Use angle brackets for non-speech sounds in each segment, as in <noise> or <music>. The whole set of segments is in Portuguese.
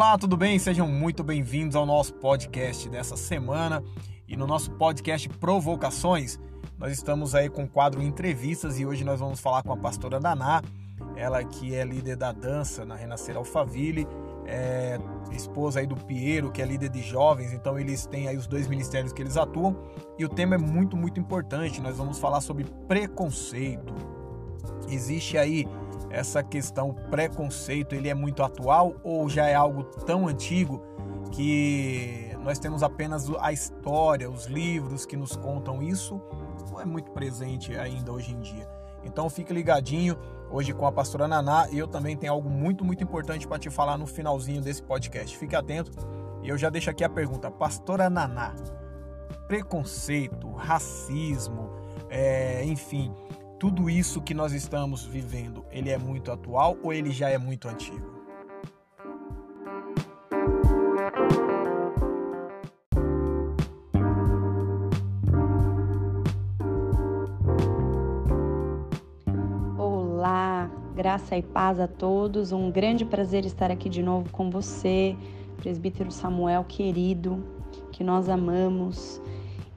Olá, tudo bem? Sejam muito bem-vindos ao nosso podcast dessa semana. E no nosso podcast Provocações, nós estamos aí com o quadro Entrevistas e hoje nós vamos falar com a pastora Daná, ela que é líder da dança na Renascer Alphaville, é esposa aí do Piero, que é líder de jovens, então eles têm aí os dois ministérios que eles atuam. E o tema é muito, muito importante. Nós vamos falar sobre preconceito. Existe aí essa questão preconceito, ele é muito atual ou já é algo tão antigo que nós temos apenas a história, os livros que nos contam isso, ou é muito presente ainda hoje em dia? Então fique ligadinho hoje com a pastora Naná e eu também tenho algo muito, muito importante para te falar no finalzinho desse podcast. Fique atento e eu já deixo aqui a pergunta, pastora Naná, preconceito, racismo, é, enfim, tudo isso que nós estamos vivendo, ele é muito atual ou ele já é muito antigo? Olá, graça e paz a todos. Um grande prazer estar aqui de novo com você, presbítero Samuel querido, que nós amamos.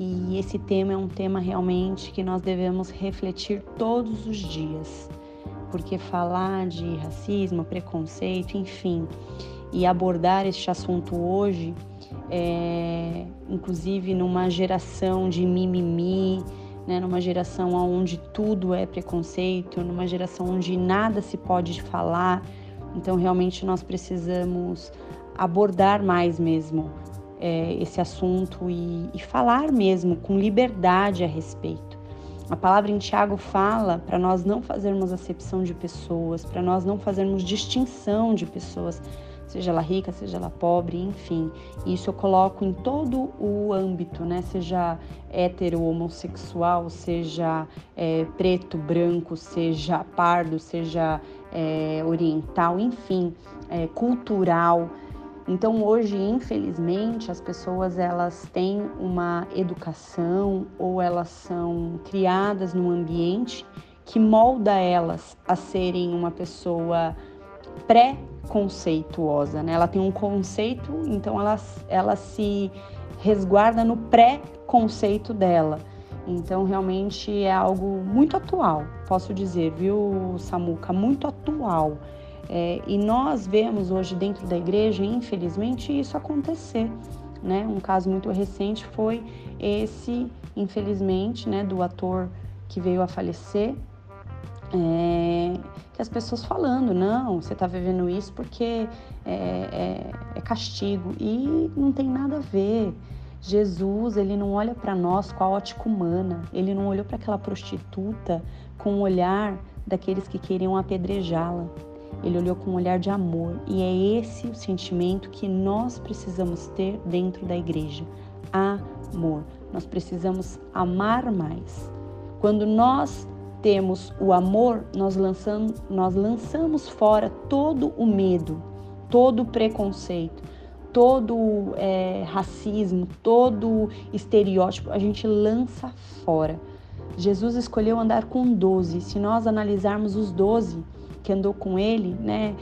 E esse tema é um tema realmente que nós devemos refletir todos os dias, porque falar de racismo, preconceito, enfim, e abordar este assunto hoje, é, inclusive numa geração de mimimi, né, numa geração onde tudo é preconceito, numa geração onde nada se pode falar, então realmente nós precisamos abordar mais mesmo é, esse assunto e, e falar mesmo com liberdade a respeito. A palavra em Tiago fala para nós não fazermos acepção de pessoas, para nós não fazermos distinção de pessoas, seja ela rica, seja ela pobre, enfim. Isso eu coloco em todo o âmbito, né? Seja hétero, homossexual, seja é, preto, branco, seja pardo, seja é, oriental, enfim, é, cultural. Então hoje, infelizmente, as pessoas elas têm uma educação ou elas são criadas num ambiente que molda elas a serem uma pessoa pré-conceituosa, né? Ela tem um conceito, então ela, ela se resguarda no pré-conceito dela. Então, realmente é algo muito atual, posso dizer, viu, Samuca? Muito atual. É, e nós vemos hoje dentro da igreja, infelizmente, isso acontecer. Né? Um caso muito recente foi esse, infelizmente, né, do ator que veio a falecer. É, que as pessoas falando, não, você está vivendo isso porque é, é, é castigo. E não tem nada a ver. Jesus, ele não olha para nós com a ótica humana, ele não olhou para aquela prostituta com o olhar daqueles que queriam apedrejá-la. Ele olhou com um olhar de amor e é esse o sentimento que nós precisamos ter dentro da igreja: amor. Nós precisamos amar mais. Quando nós temos o amor, nós lançamos, nós lançamos fora todo o medo, todo o preconceito, todo é, racismo, todo estereótipo, a gente lança fora. Jesus escolheu andar com doze. Se nós analisarmos os doze, que andou com ele, né?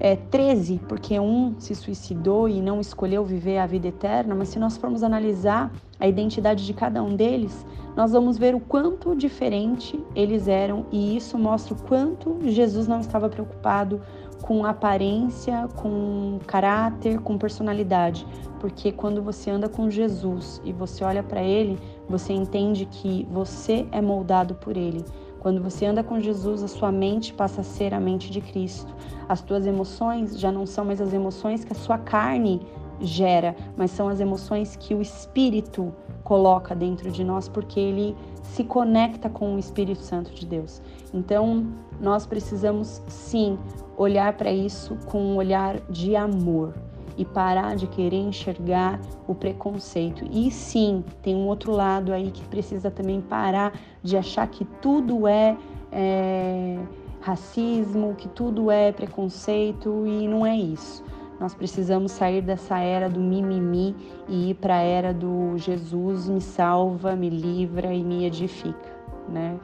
É, 13, porque um se suicidou e não escolheu viver a vida eterna, mas se nós formos analisar a identidade de cada um deles, nós vamos ver o quanto diferente eles eram e isso mostra o quanto Jesus não estava preocupado com aparência, com caráter, com personalidade, porque quando você anda com Jesus e você olha para ele, você entende que você é moldado por ele. Quando você anda com Jesus, a sua mente passa a ser a mente de Cristo. As tuas emoções já não são mais as emoções que a sua carne gera, mas são as emoções que o Espírito coloca dentro de nós, porque ele se conecta com o Espírito Santo de Deus. Então, nós precisamos sim olhar para isso com um olhar de amor e parar de querer enxergar o preconceito. E sim, tem um outro lado aí que precisa também parar de achar que tudo é, é racismo, que tudo é preconceito e não é isso. Nós precisamos sair dessa era do mimimi e ir para a era do Jesus me salva, me livra e me edifica, né?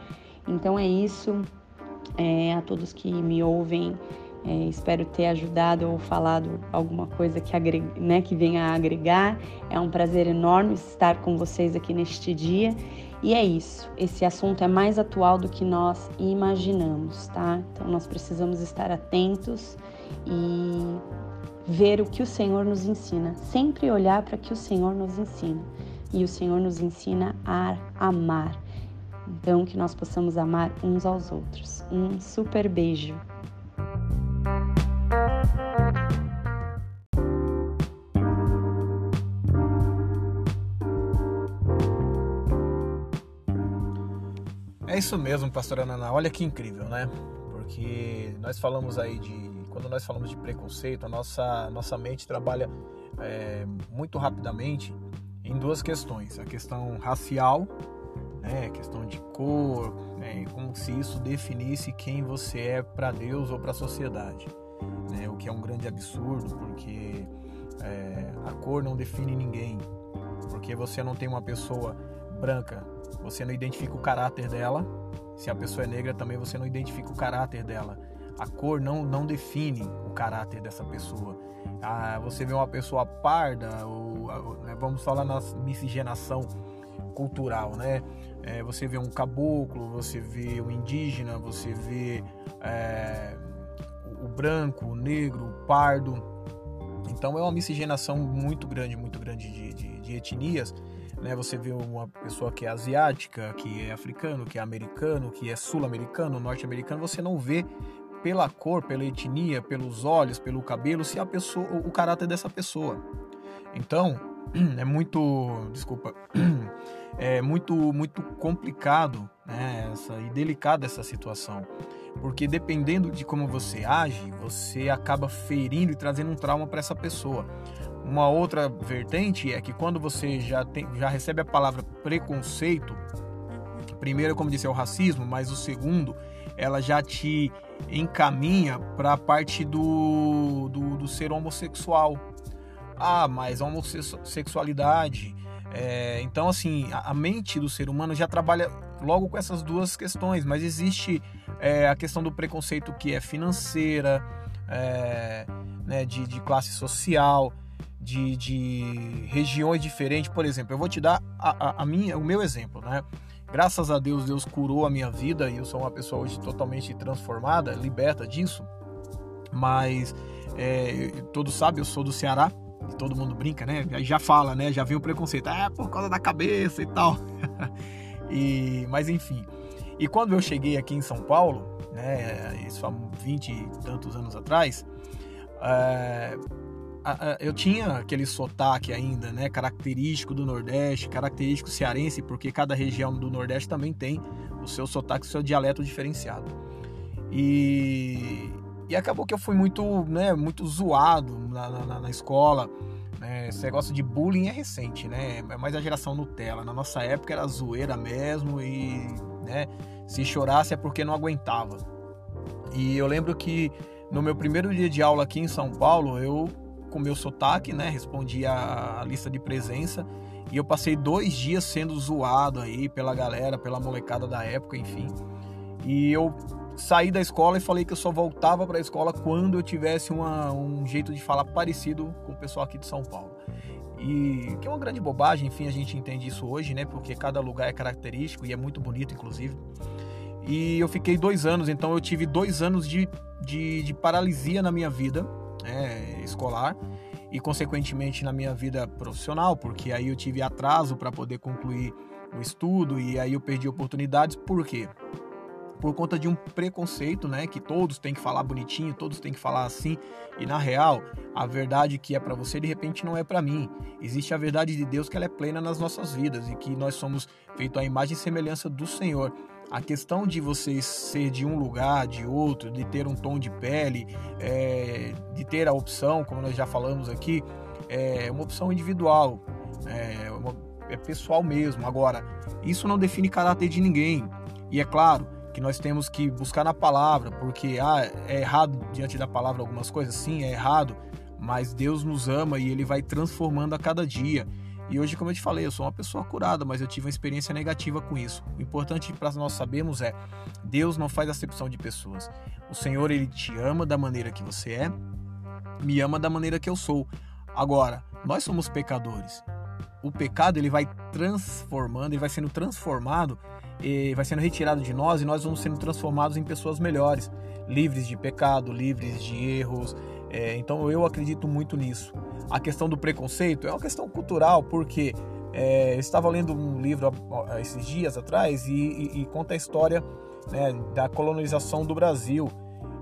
Então é isso. É, a todos que me ouvem, É, espero ter ajudado ou falado alguma coisa que, agregue, né, que venha a agregar. É um prazer enorme estar com vocês aqui neste dia. E é isso. Esse assunto é mais atual do que nós imaginamos, tá? Então nós precisamos estar atentos e ver o que o Senhor nos ensina. Sempre olhar para o que o Senhor nos ensina. E o Senhor nos ensina a amar. Então que nós possamos amar uns aos outros. Um super beijo. É isso mesmo, pastora Naná. Olha que incrível, né? Porque nós falamos aí de. Quando nós falamos de preconceito, a nossa, nossa mente trabalha é, muito rapidamente em duas questões: a questão racial, né? questão de cor, né? como se isso definisse quem você é para Deus ou para a sociedade. Né? O que é um grande absurdo, porque é, a cor não define ninguém. Porque você não tem uma pessoa branca você não identifica o caráter dela. Se a pessoa é negra, também você não identifica o caráter dela. A cor não, não define o caráter dessa pessoa. Ah, você vê uma pessoa parda, ou, né, vamos falar na miscigenação cultural, né? É, você vê um caboclo, você vê o indígena, você vê é, o branco, o negro, o pardo. Então é uma miscigenação muito grande, muito grande de, de, de etnias né? Você vê uma pessoa que é asiática, que é africano, que é americano, que é sul-americano, norte-americano, você não vê pela cor, pela etnia, pelos olhos, pelo cabelo, se a pessoa, o caráter dessa pessoa. Então, <clears throat> é muito, desculpa, <clears throat> é muito muito complicado, né, essa e delicada essa situação, porque dependendo de como você age, você acaba ferindo e trazendo um trauma para essa pessoa. Uma outra vertente é que quando você já, tem, já recebe a palavra preconceito, primeiro, como disse, é o racismo, mas o segundo, ela já te encaminha para a parte do, do, do, ser homossexual. Ah, mas a homossexualidade. É, então, assim, a, a, mente do ser humano já trabalha logo com essas duas questões, mas existe é, a questão do preconceito que é financeira, é, né, de, de classe social de, de regiões diferentes. Por exemplo, eu vou te dar a, a, a, minha, o meu exemplo, né? Graças a Deus, Deus curou a minha vida e eu sou uma pessoa hoje totalmente transformada, liberta disso. Mas é, todos sabem, eu sou do Ceará, todo mundo brinca, né? Já fala, né? Já vem o preconceito, ah, por causa da cabeça e tal. <laughs> e, mas enfim. E quando eu cheguei aqui em São Paulo, né? Isso há 20 e tantos anos atrás, é, eu tinha aquele sotaque ainda, né, característico do Nordeste, característico cearense, porque cada região do Nordeste também tem o seu sotaque, o seu dialeto diferenciado. E, e acabou que eu fui muito, né, muito zoado na, na, na escola. Né? Esse negócio de bullying é recente, né? É mais a geração Nutella. Na nossa época era zoeira mesmo e, né, se chorasse é porque não aguentava. E eu lembro que no meu primeiro dia de aula aqui em São Paulo, eu com meu sotaque, né? Respondi a, lista de presença e eu passei dois dias sendo zoado aí pela galera, pela molecada da época, enfim. E eu saí da escola e falei que eu só voltava para a escola quando eu tivesse uma, um jeito de falar parecido com o pessoal aqui de São Paulo. E que é uma grande bobagem, enfim, a gente entende isso hoje, né? Porque cada lugar é característico e é muito bonito, inclusive. E eu fiquei dois anos, então eu tive dois anos de, de, de paralisia na minha vida né, escolar e consequentemente na minha vida profissional, porque aí eu tive atraso para poder concluir o estudo e aí eu perdi oportunidades. Por quê? Por conta de um preconceito, né, que todos têm que falar bonitinho, todos têm que falar assim, e na real, a verdade que é para você de repente não é para mim. Existe a verdade de Deus que ela é plena nas nossas vidas e que nós somos feitos à imagem e semelhança do Senhor. A questão de você ser de um lugar, de outro, de ter um tom de pele, é, de ter a opção, como nós já falamos aqui, é uma opção individual, é, uma, é pessoal mesmo. Agora, isso não define caráter de ninguém. E é claro que nós temos que buscar na palavra, porque ah, é errado diante da palavra algumas coisas, sim, é errado, mas Deus nos ama e Ele vai transformando a cada dia. E hoje, como eu te falei, eu sou uma pessoa curada, mas eu tive uma experiência negativa com isso. O importante para nós sabermos é: Deus não faz acepção de pessoas. O Senhor, ele te ama da maneira que você é, me ama da maneira que eu sou. Agora, nós somos pecadores. O pecado ele vai transformando, ele vai sendo transformado, vai sendo retirado de nós e nós vamos sendo transformados em pessoas melhores, livres de pecado, livres de erros. É, então eu acredito muito nisso. A questão do preconceito é uma questão cultural, porque é, eu estava lendo um livro esses dias atrás e, e, e conta a história né, da colonização do Brasil.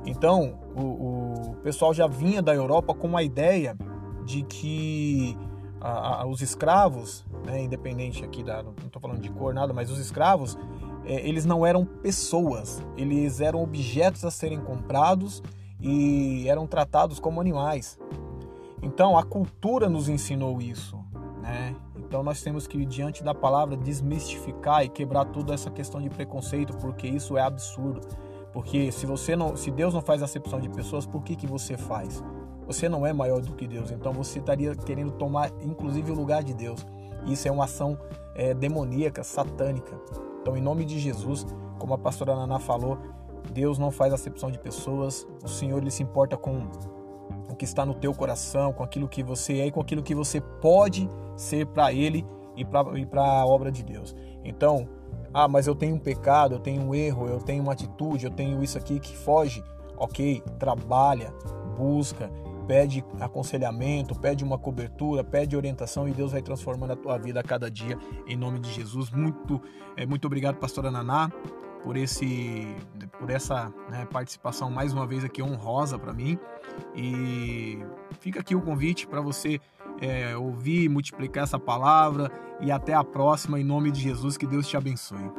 Então, o, o, pessoal já vinha da Europa com a ideia de que a, a, os escravos, né, independente aqui da, não estou falando de cor nada, mas os escravos, é, eles não eram pessoas, eles eram objetos a serem comprados e eram tratados como animais. Então, a cultura nos ensinou isso, né? Então, nós temos que, diante da palavra, desmistificar e quebrar toda essa questão de preconceito, porque isso é absurdo. Porque se você não, se Deus não faz acepção de pessoas, por que que você faz? Você não é maior do que Deus, então você estaria querendo tomar, inclusive, o lugar de Deus. Isso é uma ação é, demoníaca, satânica. Então, em nome de Jesus, como a pastora Naná falou, Deus não faz acepção de pessoas. O Senhor ele se importa com o que está no teu coração, com aquilo que você é e com aquilo que você pode ser para Ele e para a obra de Deus. Então, ah, mas eu tenho um pecado, eu tenho um erro, eu tenho uma atitude, eu tenho isso aqui que foge. Ok, trabalha, busca, pede aconselhamento, pede uma cobertura, pede orientação e Deus vai transformando a tua vida a cada dia em nome de Jesus. Muito, é, muito obrigado, pastora Naná por esse por essa né, participação mais uma vez aqui honrosa para mim. E fica aqui o convite para você é, ouvir multiplicar essa palavra. E até a próxima em nome de Jesus que Deus te abençoe